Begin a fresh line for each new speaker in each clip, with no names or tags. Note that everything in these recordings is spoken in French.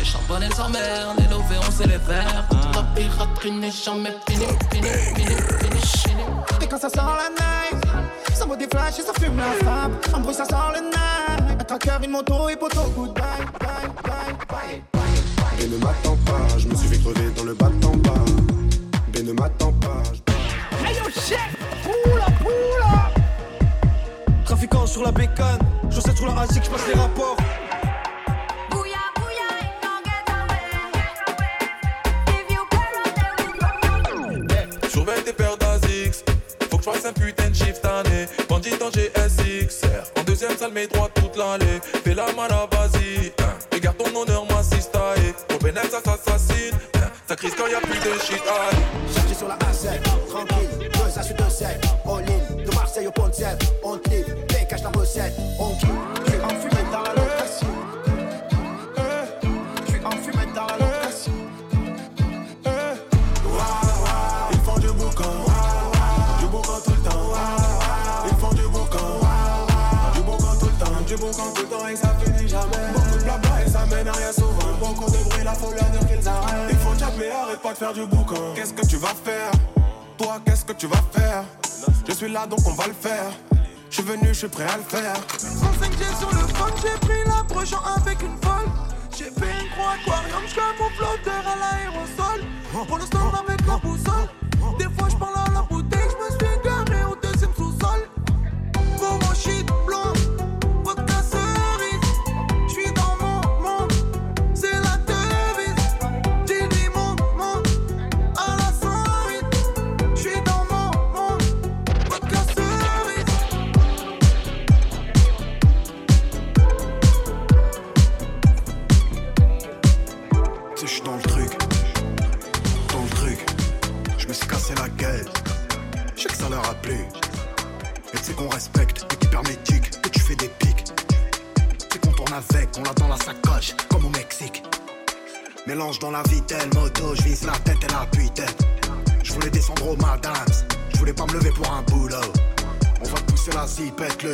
Les charbonnes et s'emmerdent, les lovés on sait les faire. La piraterie n'est jamais finie, finie, finie, finie, finie.
Et quand ça sort la night, ça vaut des flashs et ça fume la frappe. En bruit ça sort le night. Un tracker, une moto et poteau, goodbye, bye, bye, bye, bye.
Et ne m'attends pas, je me suis fait crever dans le bat en bas. Et ne m'attends pas, je
Hey yo, chef! Poula, poula!
Trafiquant sur la bécane, je sais sur la ASIC, je passe les rapports.
Je fasse un putain de shift année. Bandit en GSXR. En deuxième salle, mets droit toute l'allée. Fais la mala, vas-y. hein. Ton honneur, moi, si staé. Ton bénéf, ça s'assassine. hein. Ça crise quand y a plus de shit. Allez.
Chargé sur la A7, tranquille, 2 à 2 7, all in, de Marseille au pont
faire du boucan. Qu'est-ce que tu vas faire? Toi, qu'est-ce que tu vas faire? Je suis là donc on va le faire. Je suis venu, je suis prêt à le faire.
105G sur le phone, j'ai pris l'approche avec une folle. J'ai fait une croix aquarium, je mon flotteur à l'aérosol. Pour l'instant, avec la boussole. Des fois, je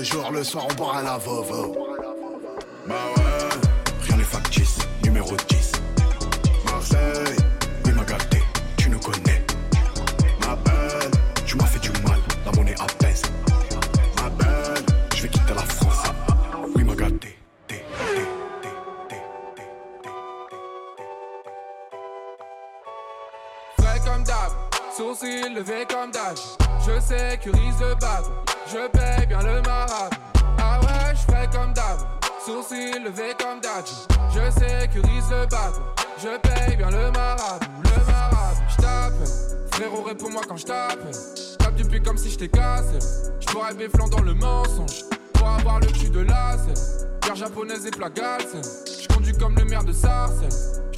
zipette le soir on boira la vovo. Bah ouais, rien n'est factice, numéro 10. Marseille, oui m'a gâté, tu nous connais. Ma belle, tu m'as fait du mal, la monnaie apaise. Ma belle, je vais quitter la France. Oui m'a gâté. té, té, té, té, té, té.
Frais comme d'hab, sourcils levés comme d'âge. Je sécurise le bab, je paye bien le marabe. Ah ouais, je fais comme d'hab, sourcils levés comme d'âge. Je sécurise le bab, je paye bien le marabe. Le marabe, je tape, frérot réponds-moi quand je tape. Tape du pied comme si je t'ai cassé. Je pourrais dans le mensonge, pour avoir le cul de lacet. Guerre japonaise et plat galsen. Je conduis comme le maire de Sarcelles.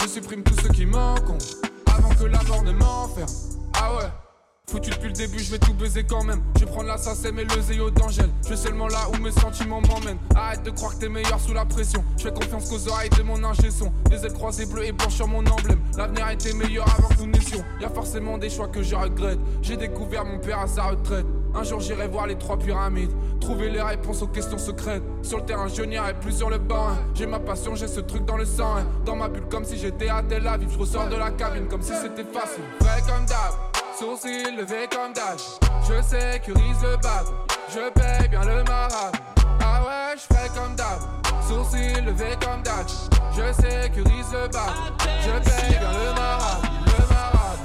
Je supprime tous ceux qui m'encombrent avant que la mort ne m'enferme. Ah ouais. Foutu depuis le début, je vais tout baiser quand même. Je vais prendre la SACEM et le zéo d'Angèle. Je suis seulement là où mes sentiments m'emmènent. Arrête de croire que t'es meilleur sous la pression. Je fais confiance qu'aux oreilles de mon ingé son. Les ailes croisées bleues et blanches sur mon emblème. L'avenir était meilleur avant que nous naissions. Y a forcément des choix que je regrette. J'ai découvert mon père à sa retraite. Un jour j'irai voir les trois pyramides. Trouver les réponses aux questions secrètes. Sur le terrain, je n'irai plus sur le banc. J'ai ma passion, j'ai ce truc dans le sang. Dans ma bulle, comme si j'étais à Tel Aviv. Je ressors de la cabine comme si c'était facile. Comme d'hab. Sourcils levés comme d'âge, je sécurise le bab, je paye bien le marabe. Ah ouais, je fais comme d'hab, sourcils levés comme d'âge, je sécurise le bab, je paye bien le marabe, le marabe.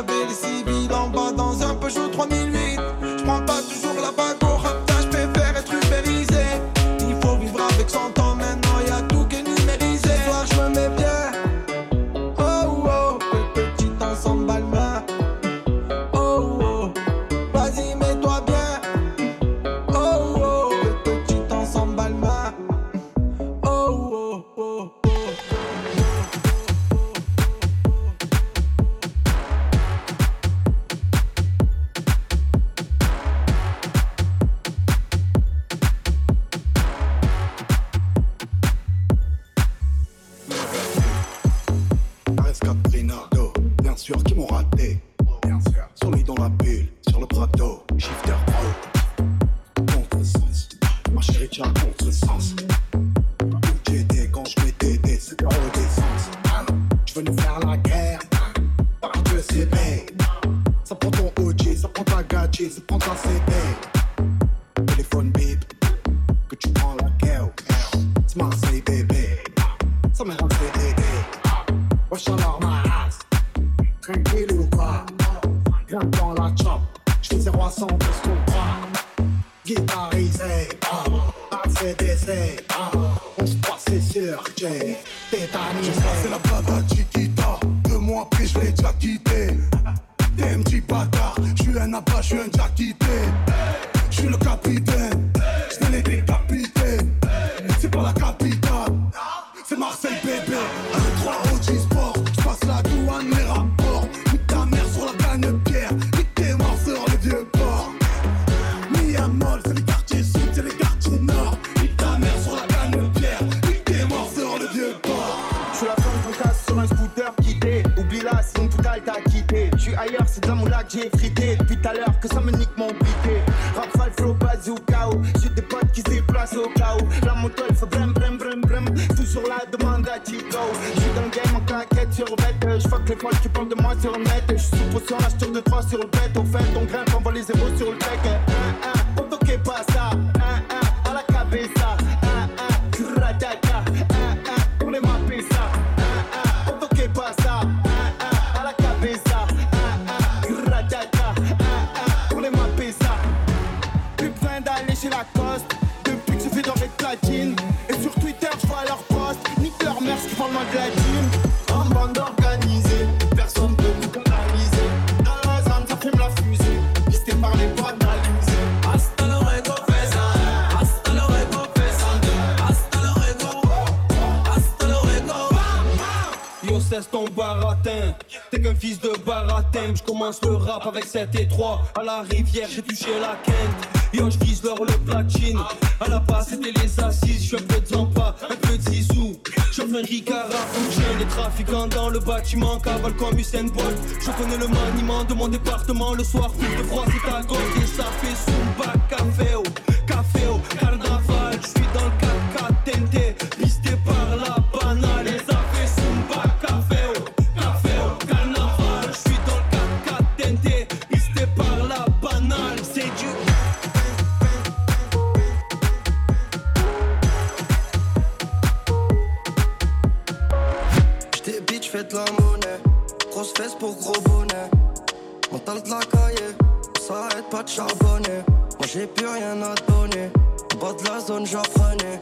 abelha se ma chérie, tu as contre-sens. C'est de la
moula que j'ai frité. Depuis tout à l'heure que ça me nique mon briquet. Rafale, flow, bazooka. J'ai des potes qui se déplacent au cas. La moto elle fait brem, brem, brem, brem. Toujours la demande à Chico. J'suis dans le game en claquette sur bête. J'fuck les folles qui parlent de moi sur le net. J'suis sous potion, la tire de 3 sur le bête. Au fait, on grimpe, on voit les zéros sur le
T'es qu'un fils de baratin Je commence le rap avec 7 et 3 À la rivière j'ai touché la quinte Yo je vise l'or le platine. À la base c'était les assises. Je suis un peu de Zampa, un peu de Zizou. Je un Ricard à Les trafiquants dans le bâtiment Cavale comme Usain Bolt. Je connais le maniement de mon département. Le soir foule de froid c'est à gauche. Et ça fait Zumba Café oh,
j'ai plus rien à donner. En bas de la zone, j'apprenais.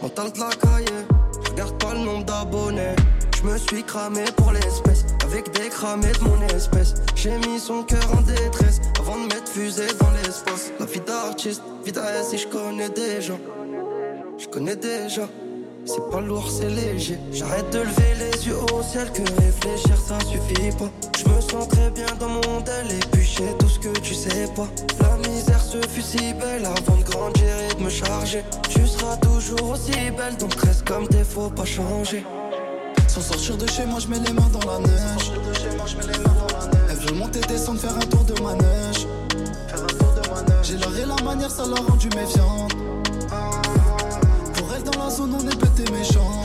Mental de la cahier, regarde pas le nombre d'abonnés. Je me suis cramé pour l'espèce, avec des cramés de mon espèce. J'ai mis son cœur en détresse avant de mettre fusée dans l'espace. La vie d'artiste, vie d'AS, et je connais déjà. Je connais déjà. C'est pas lourd, c'est léger. J'arrête de lever les yeux au ciel, que réfléchir ça suffit pas. Je me sens très bien dans mon modèle et puis j'ai tout ce que tu sais pas. La misère se fut si belle avant de grandir et de me charger. Tu seras toujours aussi belle, donc reste comme t'es, faut pas changer.
Sans sortir de chez moi je mets les mains dans la neige Elle veut monter, descendre, faire un tour de manège J'ai l'art et la manière, ça l'a rendu méfiante Dans la zone on est et méchant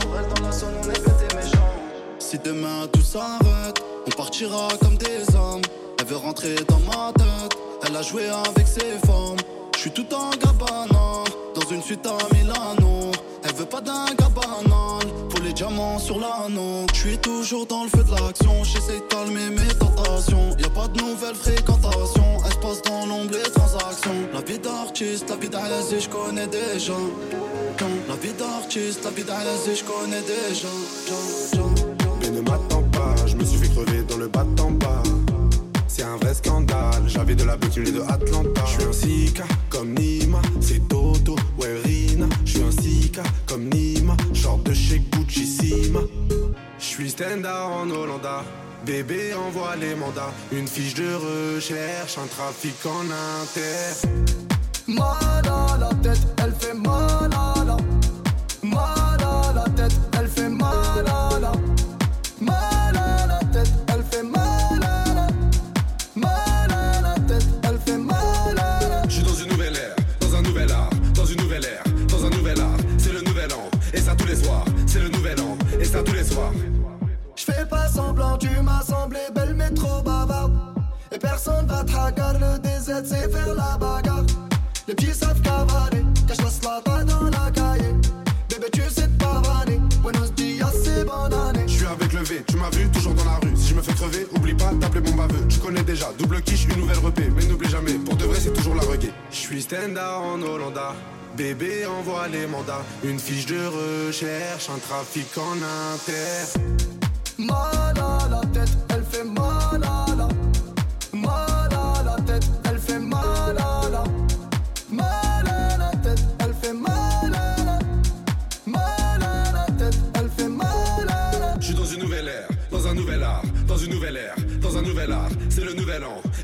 Si demain tout s'arrête On partira comme des hommes. Elle veut rentrer dans ma tête Elle a joué avec ses formes Je suis tout en gabana Dans une suite à Milano. Elle veut pas d'un gars banal Pour les diamants sur l'anneau Je suis toujours dans le feu de l'action J'essaie de calmer mes tentations. Y'a pas de nouvelles fréquentations Elle se passe dans l'ombre les transactions. La vie d'artiste, la vie d'Alazi je connais déjà La vie d'artiste, la vie d'Alazi je connais déjà
Mais ne m'attends pas, je me suis fait crever dans le bas en bas. C'est un vrai scandale, j'avais de la bêtise de Atlanta. Je suis un Sika comme Nima, c'est Toto, ouais Rina. Je suis un Sika comme Nima, genre de chez Gucci Sima. Je suis standard en Hollanda. Bébé envoie les mandats, une fiche de recherche, un trafic en inter.
Mal à la tête, elle fait mal à tête,
c'est faire la bagarre. Les pieds savent cavaler, cache la pas dans la cahier. Bébé, tu sais te pavaner. Buenos dias, ah, c'est bonne année.
Je suis avec le V, tu m'as vu, toujours dans la rue. Si je me fais crever, oublie pas d'appeler mon baveux. Tu connais déjà, double quiche, une nouvelle repée. Mais n'oublie jamais, pour de vrai, c'est toujours la reggae. Je suis standard en Hollanda. Bébé envoie les mandats, une fiche de recherche, un trafic en inter.
Mal à la tête, elle fait mal à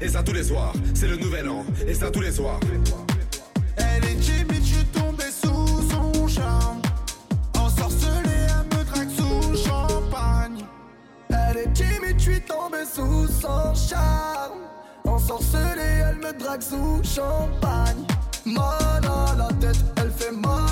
Et ça tous les soirs, c'est le nouvel an. Et ça tous les soirs.
Elle est timide, je suis tombé sous son charme. Ensorcelé, elle me drague sous champagne. Elle est timide, je suis tombé sous son charme. Ensorcelé, elle me drague sous champagne. Mal à la tête, elle fait mal.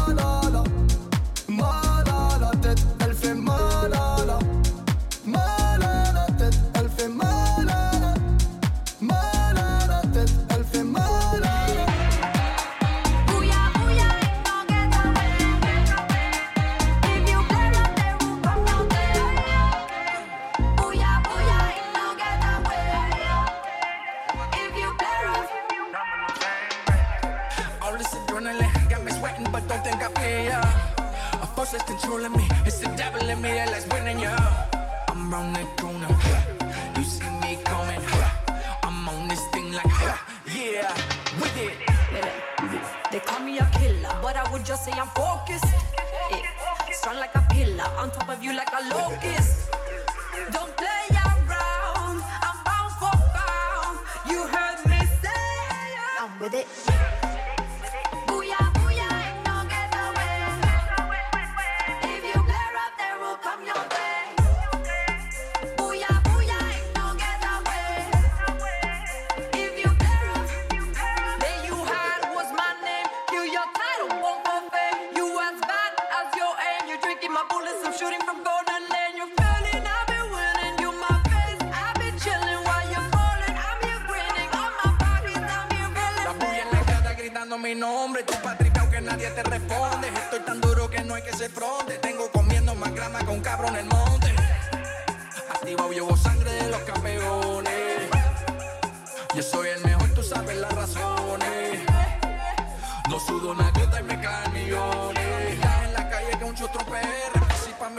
with it.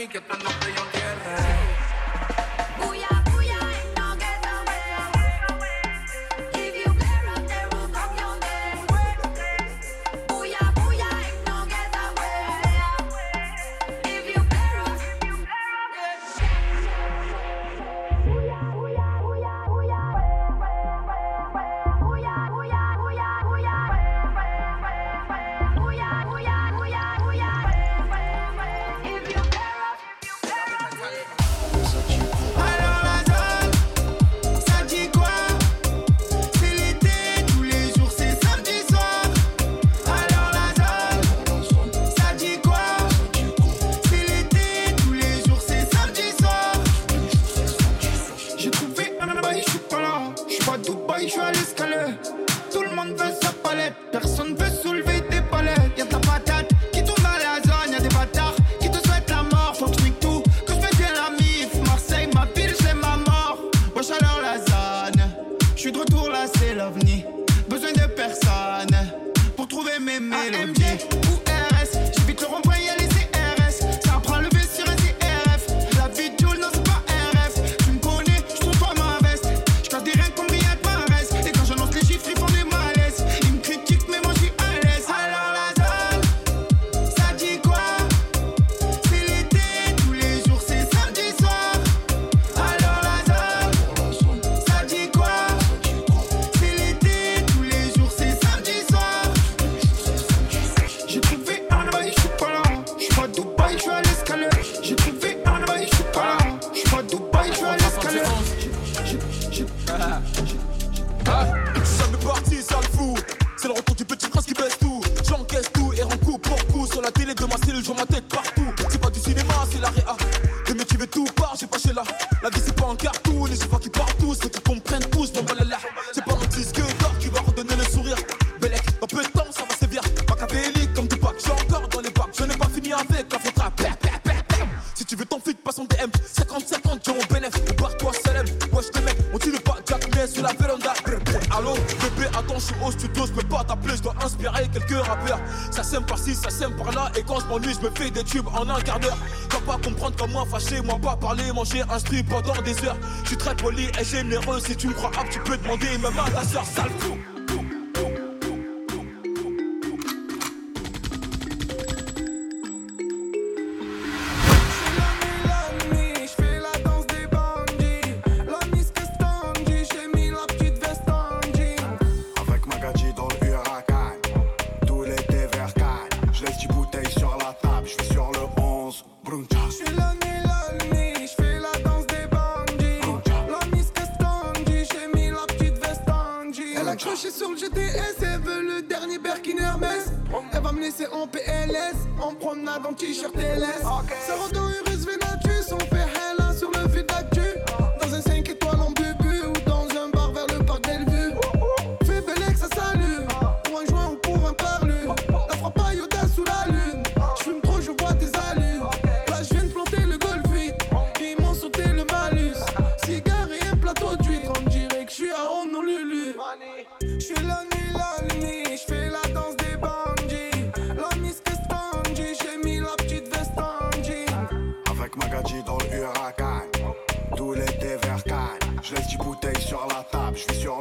mí que tú no te yo
quieres. huh? En un quart d'heure. Dois pas comprendre comme moi, fâché, moi pas parler, manger un strip pendant des heures. Je suis très poli et généreux, si tu me crois apte, tu peux demander même à ta soeur, sale fou.
Bouteilles sur la table, je suis sur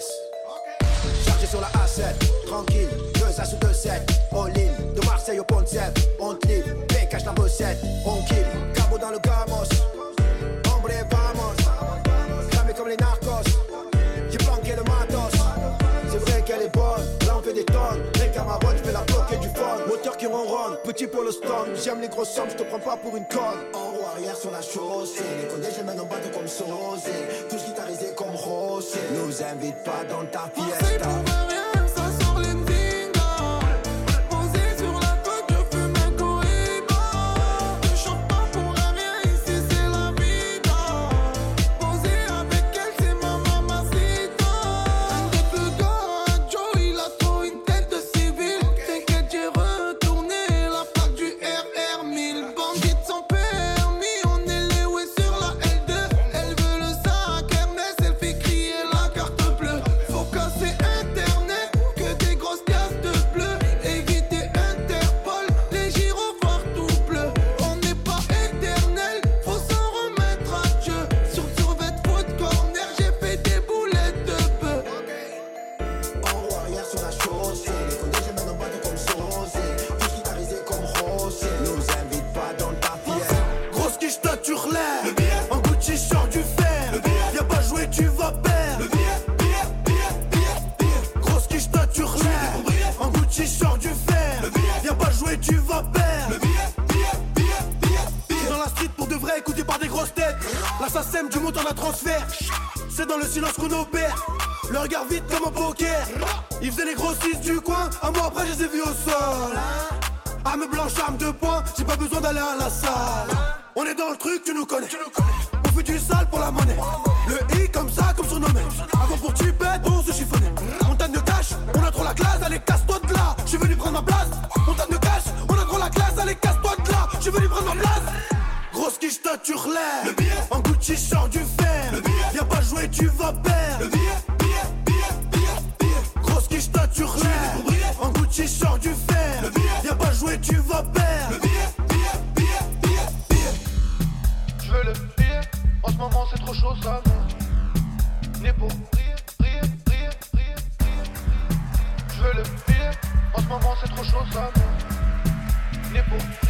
NAPS. Chargé sur la A7, tranquille, 2 A sous 2 7, all in, de Marseille au pont de Sèvres, on te livre, cache la recette, on kill, cabo dans le gamos, qui ronronne, petit pour le stun, j'aime les grosses sommes, je te prends pas pour une conne, en haut arrière sur la chaussée, les condés je mène en bateau comme Sosé, tous guitarisés comme Rosé, nous invite pas dans ta fiesta.
Du
coin Un mois après je les ai vus au sol Arme blanche, arme de poing, j'ai pas besoin d'aller à la salle. On est dans le truc, tu nous connais. On fait du sale pour la monnaie. Le I comme ça, comme surnommé. Avant pour tu pètes, on se chiffonnait. Montagne de cash, on a trop la classe, allez casse-toi de là. Je suis venu prendre ma place. Montagne de cash, on a trop la classe, allez casse-toi de là. Je suis venu prendre ma place. Grosse quiche stature l'air. En Gucci sort du fer. Viens pas jouer, tu vas perdre. Grosse Gucci sort du fer. Viens pas jouer, tu vas perdre.
Je veux le billet, en ce moment c'est trop chaud ça. Né pour rire, rire, rire, rire, rire. Je veux le billet, en ce moment c'est trop chaud ça. Né pour rire,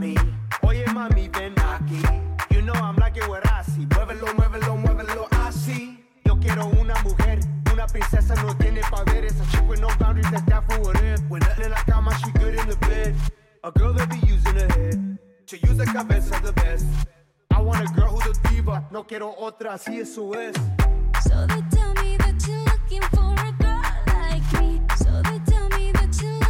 mami. Oye, mami, ven aquí. You know I'm like you así. Muévelo, muévelo, muévelo así. Yo quiero una mujer. Una princesa no tiene poderes. A chick with no boundaries, that's that for what it. When nothing in la cama, she good in the bed. A girl that be using her head. To use the cabeza the best. I want a girl who's a diva. No quiero otra, así eso es.
So they tell me that you're looking for a girl like me. So they tell me that you're